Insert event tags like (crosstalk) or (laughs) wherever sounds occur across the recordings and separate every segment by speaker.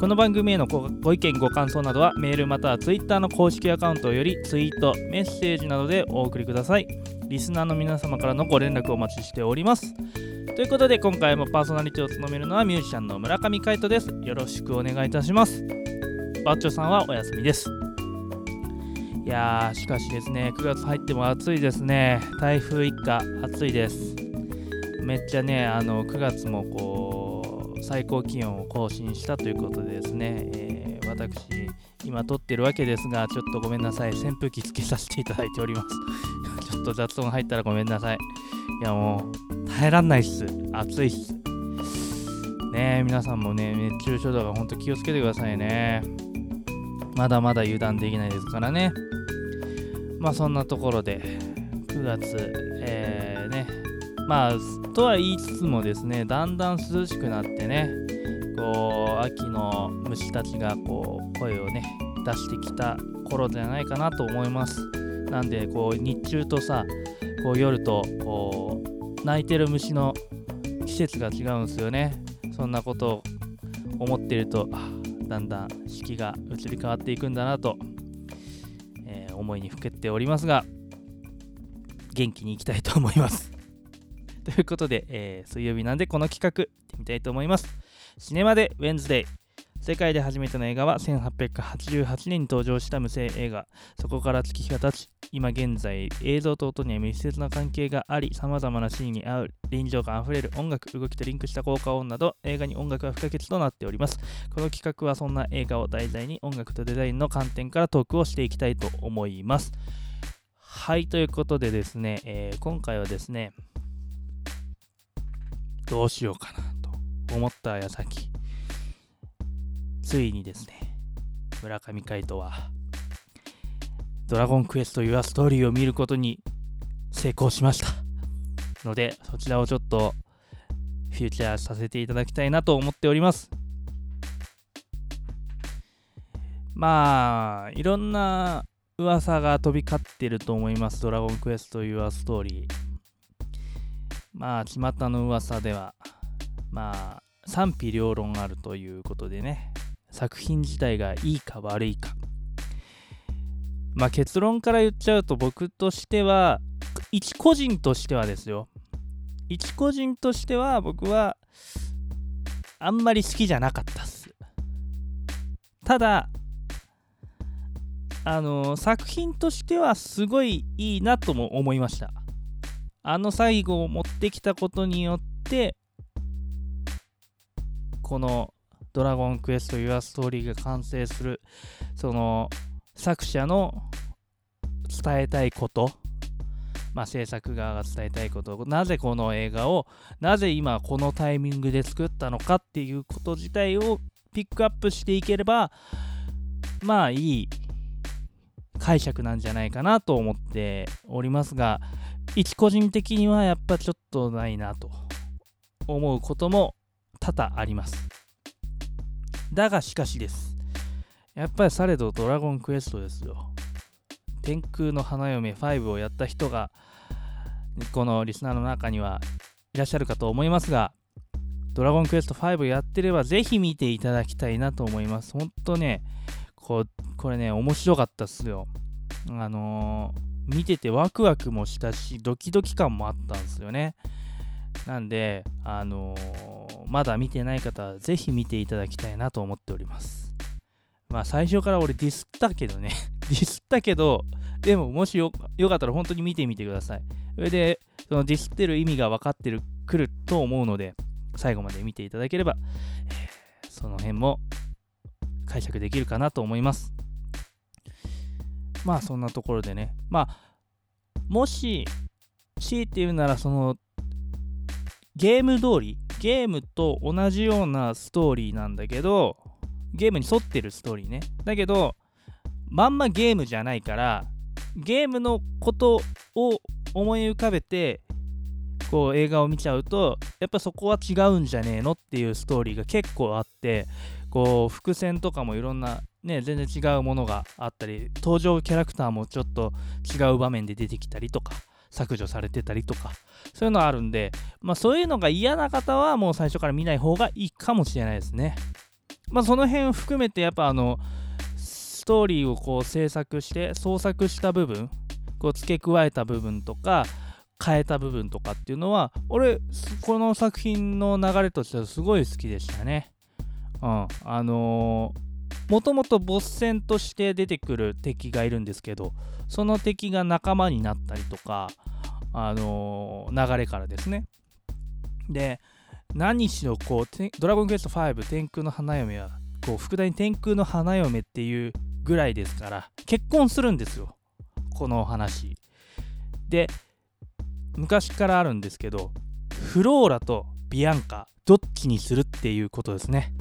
Speaker 1: この番組へのご意見ご感想などはメールまたはツイッターの公式アカウントよりツイートメッセージなどでお送りください。リスナーの皆様からのご連絡をお待ちしております。ということで今回もパーソナリティを務めるのはミュージシャンの村上海人です。よろしくお願いいたします。バッチョさんはお休みです。いやーしかしですね9月入っても暑いですね。台風一過暑いです。めっちゃねあの9月もこう最高気温を更新したということでですね、えー私今撮ってるわけですがちょっとごめんなさい。扇風機つけさせていただいております。(laughs) ちょっと雑音入ったらごめんなさい。いやもう耐えらんないっす。暑いっす。ねえ皆さんもね熱中症とかほんと気をつけてくださいね。まだまだ油断できないですからね。まあそんなところで9月、まあとは言いつつもですねだんだん涼しくなってねこう秋の虫たちがこう声をね出してきた頃じゃないかなと思います。なんでこう日中とさこう夜とこう鳴いてる虫の季節が違うんですよね。そんなことを思ってるとだんだん四季が移り変わっていくんだなと、えー思いにふけっておりますが元気にいきたいと思います。ということで、えー水曜日なんでこの企画行ってみたいと思います。シネマでウェンズデイ世界で初めての映画は1888年に登場した無声映画。そこから月日が経ち今現在映像と音には密接な関係があり様々なシーンに合う臨場感あふれる音楽動きとリンクした効果音など映画に音楽は不可欠となっております。この企画はそんな映画を題材に音楽とデザインの観点からトークをしていきたいと思います。はいということでですね、えー今回はですねどうしようかなと思った矢先ついにですね村上海人はドラゴンクエスト Your Story を見ることに成功しました。のでそちらをちょっとフューチャーさせていただきたいなと思っております。まあいろんな噂が飛び交ってると思います。ドラゴンクエスト Your Story まあ巷の噂ではまあ賛否両論あるということでね作品自体がいいか悪いか。まあ結論から言っちゃうと僕としては一個人としてはですよ。一個人としては僕はあんまり好きじゃなかったっす。ただあの作品としてはすごいいいなとも思いました。あの最後を持ってきたことによってこの「ドラゴンクエスト・ユア・ストーリー」が完成するその作者の伝えたいことまあ制作側が伝えたいことなぜこの映画をなぜ今このタイミングで作ったのかっていうこと自体をピックアップしていければまあいい解釈なんじゃないかなと思っておりますが一個人的にはやっぱちょっとないなと思うことも多々あります。だがしかしです。やっぱりされどドラゴンクエストですよ。天空の花嫁5をやった人がこのリスナーの中にはいらっしゃるかと思いますがドラゴンクエスト5やってればぜひ見ていただきたいなと思います。ほんとねこうこれね面白かったっすよ。あのー見ててワクワクもしたしドキドキ感もあったんですよね。なんであのーまだ見てない方はぜひ見ていただきたいなと思っております。まあ最初から俺ディスったけどね。(laughs) ディスったけどでももしよよかったら本当に見てみてください。それでそのディスってる意味が分かってるくると思うので最後まで見ていただければ、えーその辺も解釈できるかなと思います。まあそんなところでね。まあもし強いて言うならそのゲーム通りゲームと同じようなストーリーなんだけどゲームに沿ってるストーリーね。だけどまんまゲームじゃないからゲームのことを思い浮かべてこう映画を見ちゃうとやっぱそこは違うんじゃねえのっていうストーリーが結構あってこう伏線とかもいろんなね全然違うものがあったり登場キャラクターもちょっと違う場面で出てきたりとか削除されてたりとかそういうのあるんでまあそういうのが嫌な方はもう最初から見ない方がいいかもしれないですねまあその辺含めてやっぱあのストーリーをこう制作して創作した部分こう付け加えた部分とか変えた部分とかっていうのは俺この作品の流れとしてはすごい好きでしたね。うん、あのー、もともとボス戦として出てくる敵がいるんですけどその敵が仲間になったりとか、あのー、流れからですね。で何しろこうドラゴンクエスト5天空の花嫁はこう副題に天空の花嫁っていうぐらいですから結婚するんですよ。この話。で昔からあるんですけどフローラとビアンカどっちにするっていうことですね。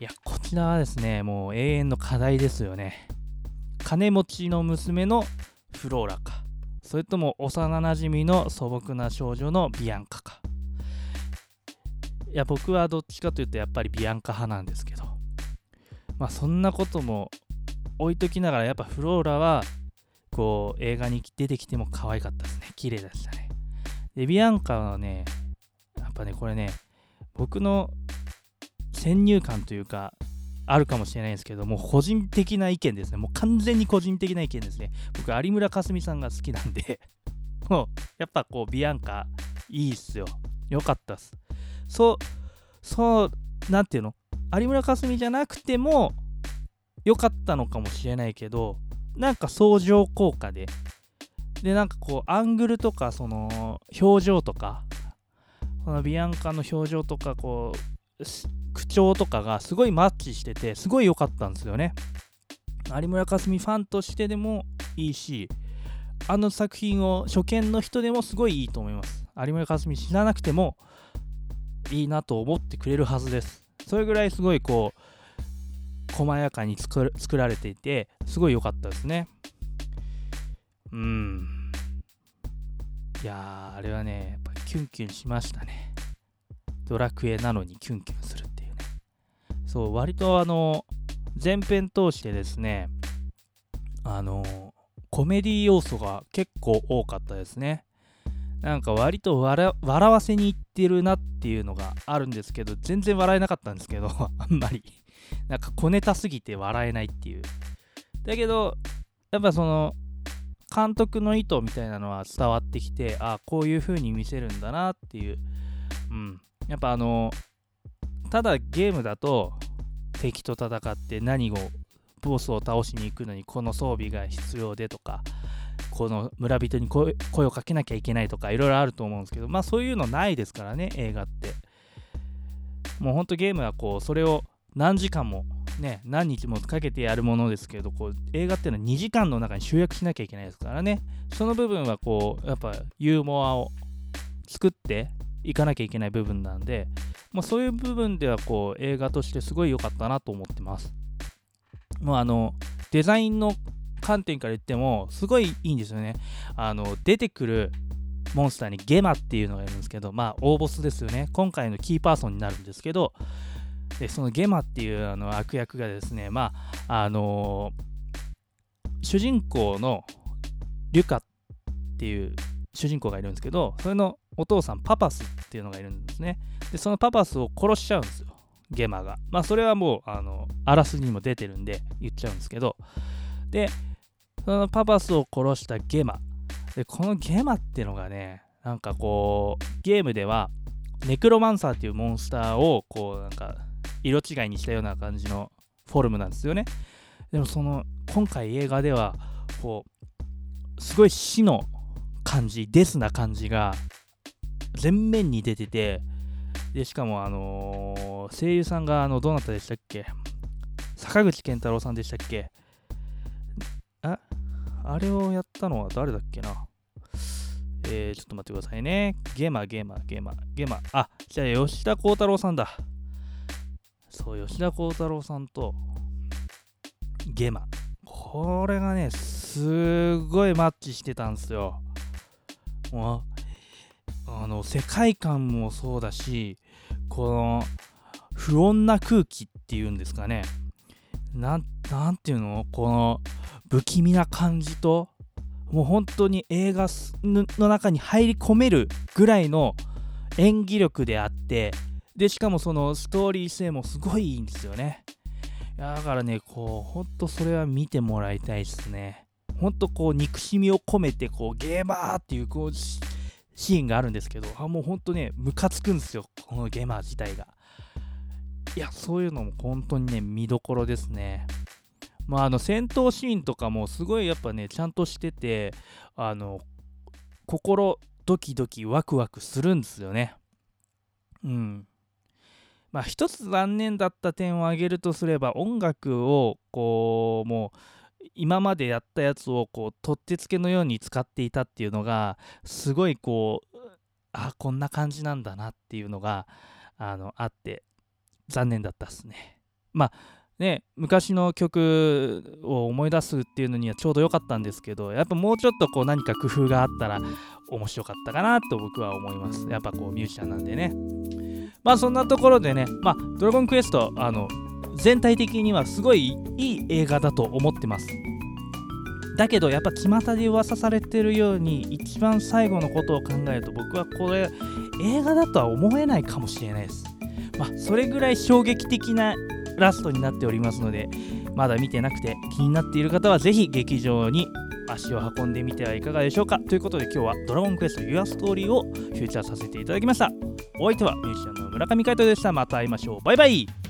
Speaker 1: いやこちらはですねもう永遠の課題ですよね。金持ちの娘のフローラか。それとも幼なじみの素朴な少女のビアンカか。いや僕はどっちかというとやっぱりビアンカ派なんですけど。まあそんなことも置いときながらやっぱフローラはこう映画に出てきても可愛かったですね。綺麗でしたね。で、ビアンカはね、やっぱね、これね、僕の先入観というか、あるかもしれないですけども、個人的な意見ですね。もう完全に個人的な意見ですね。僕、有村架純さんが好きなんで (laughs) もう、やっぱこう、ビアンカ、いいっすよ。よかったっす。そう、そう、なんていうの？有村架純じゃなくても、良かったのかもしれないけど、なんか相乗効果ででなんかこうアングルとかその表情とかこのビアンカの表情とかこう口調とかがすごいマッチしててすごい良かったんですよね有村架純ファンとしてでもいいしあの作品を初見の人でもすごいいいと思います有村架純知らなくてもいいなと思ってくれるはずですそれぐらいすごいこう細やかに作られていてすごい良かったですねうん。いやあれはね、やっぱキュンキュンしましたね。ドラクエなのにキュンキュンするっていうね。そう、割とあの、前編通してですね、あの、コメディ要素が結構多かったですね。なんか割と笑わせにいってるなっていうのがあるんですけど、全然笑えなかったんですけど、(laughs) あんまり。なんか小ネタすぎて笑えないっていう。だけど、やっぱその、監督の意図みたいなのは伝わってきてあこういう風に見せるんだなっていう、うん、やっぱあのただゲームだと敵と戦って何をボスを倒しに行くのにこの装備が必要でとかこの村人に声をかけなきゃいけないとかいろいろあると思うんですけどまあそういうのないですからね映画って。もうほんとゲームはこうそれを何時間もね、何日もかけてやるものですけど、こう映画っていうのは2時間の中に集約しなきゃいけないですからね、その部分はこう、やっぱユーモアを作っていかなきゃいけない部分なんで、まあ、そういう部分ではこう映画としてすごい良かったなと思ってます。もうあの、デザインの観点から言っても、すごいいいんですよね。あの、出てくるモンスターにゲマっていうのがいるんですけど、まあ、大ボスですよね。今回のキーパーソンになるんですけど、でそのゲマっていうあの悪役がですねまああのー、主人公のリュカっていう主人公がいるんですけどそれのお父さんパパスっていうのがいるんですね。でそのパパスを殺しちゃうんですよ。ゲマが。まあそれはもうあのアラスにも出てるんで言っちゃうんですけど。でそのパパスを殺したゲマ。でこのゲマってのがねなんかこうゲームではネクロマンサーっていうモンスターをこうなんか色違いにしたような感じのフォルムなんですよね。でもその今回映画ではこうすごい死の感じデスな感じが全面に出ててでしかもあのー、声優さんがあのどなたでしたっけ？坂口健太郎さんでしたっけ？ああれをやったのは誰だっけな？えー、ちょっと待ってくださいね。ゲマ、ゲマ、ゲマ、ゲマ。あ、じゃあ吉田鋼太郎さんだ。そう吉田鋼太郎さんとゲマこれがねすっごいマッチしてたんですよもあの世界観もそうだしこの不穏な空気っていうんですかね。なんていうの？この不気味な感じともう本当に映画の中に入り込めるぐらいの演技力であってでしかもそのストーリー性もすごいいいんですよね。だからねこうほんとそれは見てもらいたいですね。ほんとこう憎しみを込めてこうゲーマーっていうこうシーンがあるんですけどあもうほんとねムカつくんですよこのゲマー自体が。いやそういうのも本当にね見どころですね。まあ、あの戦闘シーンとかもすごいやっぱねちゃんとしててあの心ドキドキワクワクするんですよね。うん。まあ一つ残念だった点を挙げるとすれば音楽をこうもう今までやったやつをこう取ってつけのように使っていたっていうのがすごいこうあこんな感じなんだなっていうのがあのあって残念だったっすね。まあね、昔の曲を思い出すっていうのにはちょうど良かったんですけどやっぱもうちょっとこう何か工夫があったら面白かったかなと僕は思います。やっぱこうミュージシャンなんでね。まあそんなところでねまあドラゴンクエストあの全体的にはすごいいい映画だと思ってます。だけどやっぱ巷で噂されてるように一番最後のことを考えると僕はこれ映画だとは思えないかもしれないです。まあそれぐらい衝撃的なラストになっておりますのでまだ見てなくて気になっている方はぜひ劇場に足を運んでみてはいかがでしょうか。ということで今日は「ドラゴンクエスト Your Story」をフューチャーさせていただきました。お相手はミュージシャンの村上海人でした。また会いましょう。バイバイ。